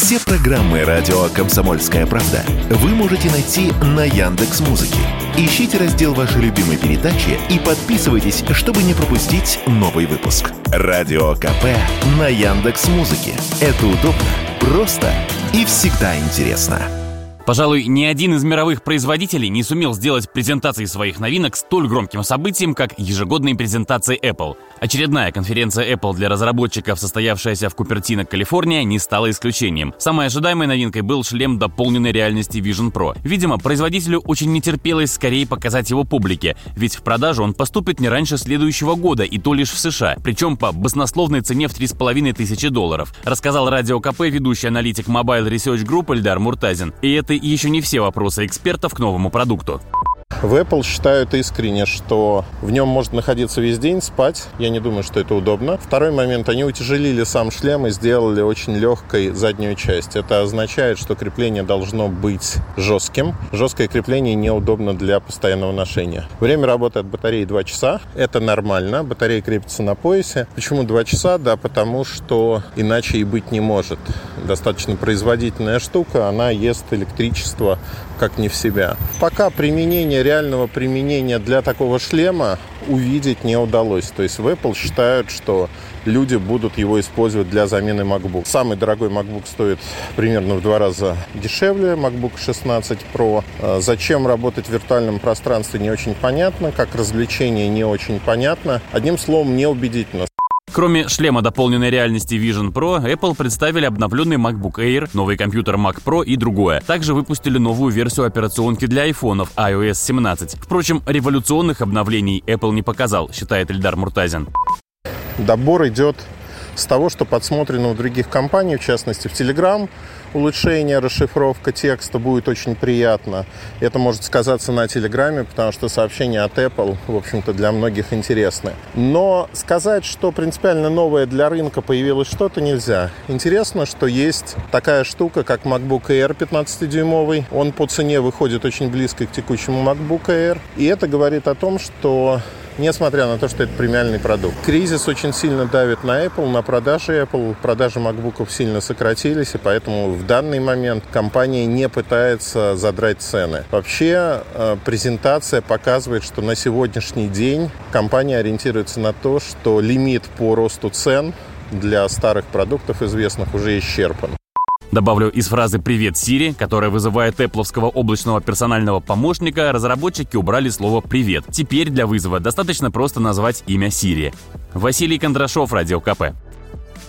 Все программы радио Комсомольская правда вы можете найти на Яндекс Музыке. Ищите раздел вашей любимой передачи и подписывайтесь, чтобы не пропустить новый выпуск. Радио КП на Яндекс Музыке. Это удобно, просто и всегда интересно. Пожалуй, ни один из мировых производителей не сумел сделать презентации своих новинок столь громким событием, как ежегодные презентации Apple. Очередная конференция Apple для разработчиков, состоявшаяся в Купертино, Калифорния, не стала исключением. Самой ожидаемой новинкой был шлем дополненной реальности Vision Pro. Видимо, производителю очень не терпелось скорее показать его публике, ведь в продажу он поступит не раньше следующего года, и то лишь в США, причем по баснословной цене в 3,5 тысячи долларов, рассказал Радио КП ведущий аналитик Mobile Research Group Эльдар Муртазин. И это еще не все вопросы экспертов к новому продукту. В Apple считают искренне, что в нем можно находиться весь день, спать. Я не думаю, что это удобно. Второй момент, они утяжелили сам шлем и сделали очень легкой заднюю часть. Это означает, что крепление должно быть жестким. Жесткое крепление неудобно для постоянного ношения. Время работы от батареи 2 часа. Это нормально. Батарея крепится на поясе. Почему 2 часа? Да, потому что иначе и быть не может. Достаточно производительная штука. Она ест электричество как не в себя. Пока применение, реального применения для такого шлема увидеть не удалось. То есть в Apple считают, что люди будут его использовать для замены MacBook. Самый дорогой MacBook стоит примерно в два раза дешевле, MacBook 16 Pro. А зачем работать в виртуальном пространстве, не очень понятно. Как развлечение, не очень понятно. Одним словом, неубедительно. Кроме шлема дополненной реальности Vision Pro, Apple представили обновленный MacBook Air, новый компьютер Mac Pro и другое. Также выпустили новую версию операционки для айфонов iOS 17. Впрочем, революционных обновлений Apple не показал, считает Эльдар Муртазин. Добор идет с того, что подсмотрено у других компаний, в частности в Telegram, улучшение, расшифровка текста будет очень приятно. Это может сказаться на Телеграме, потому что сообщения от Apple, в общем-то, для многих интересны. Но сказать, что принципиально новое для рынка появилось что-то, нельзя. Интересно, что есть такая штука, как MacBook Air 15-дюймовый. Он по цене выходит очень близко к текущему MacBook Air. И это говорит о том, что несмотря на то, что это премиальный продукт. Кризис очень сильно давит на Apple, на продажи Apple. Продажи MacBook сильно сократились, и поэтому в данный момент компания не пытается задрать цены. Вообще э, презентация показывает, что на сегодняшний день компания ориентируется на то, что лимит по росту цен для старых продуктов известных уже исчерпан. Добавлю из фразы «Привет, Сири», которая вызывает эпловского облачного персонального помощника, разработчики убрали слово «Привет». Теперь для вызова достаточно просто назвать имя Сири. Василий Кондрашов, Радио КП.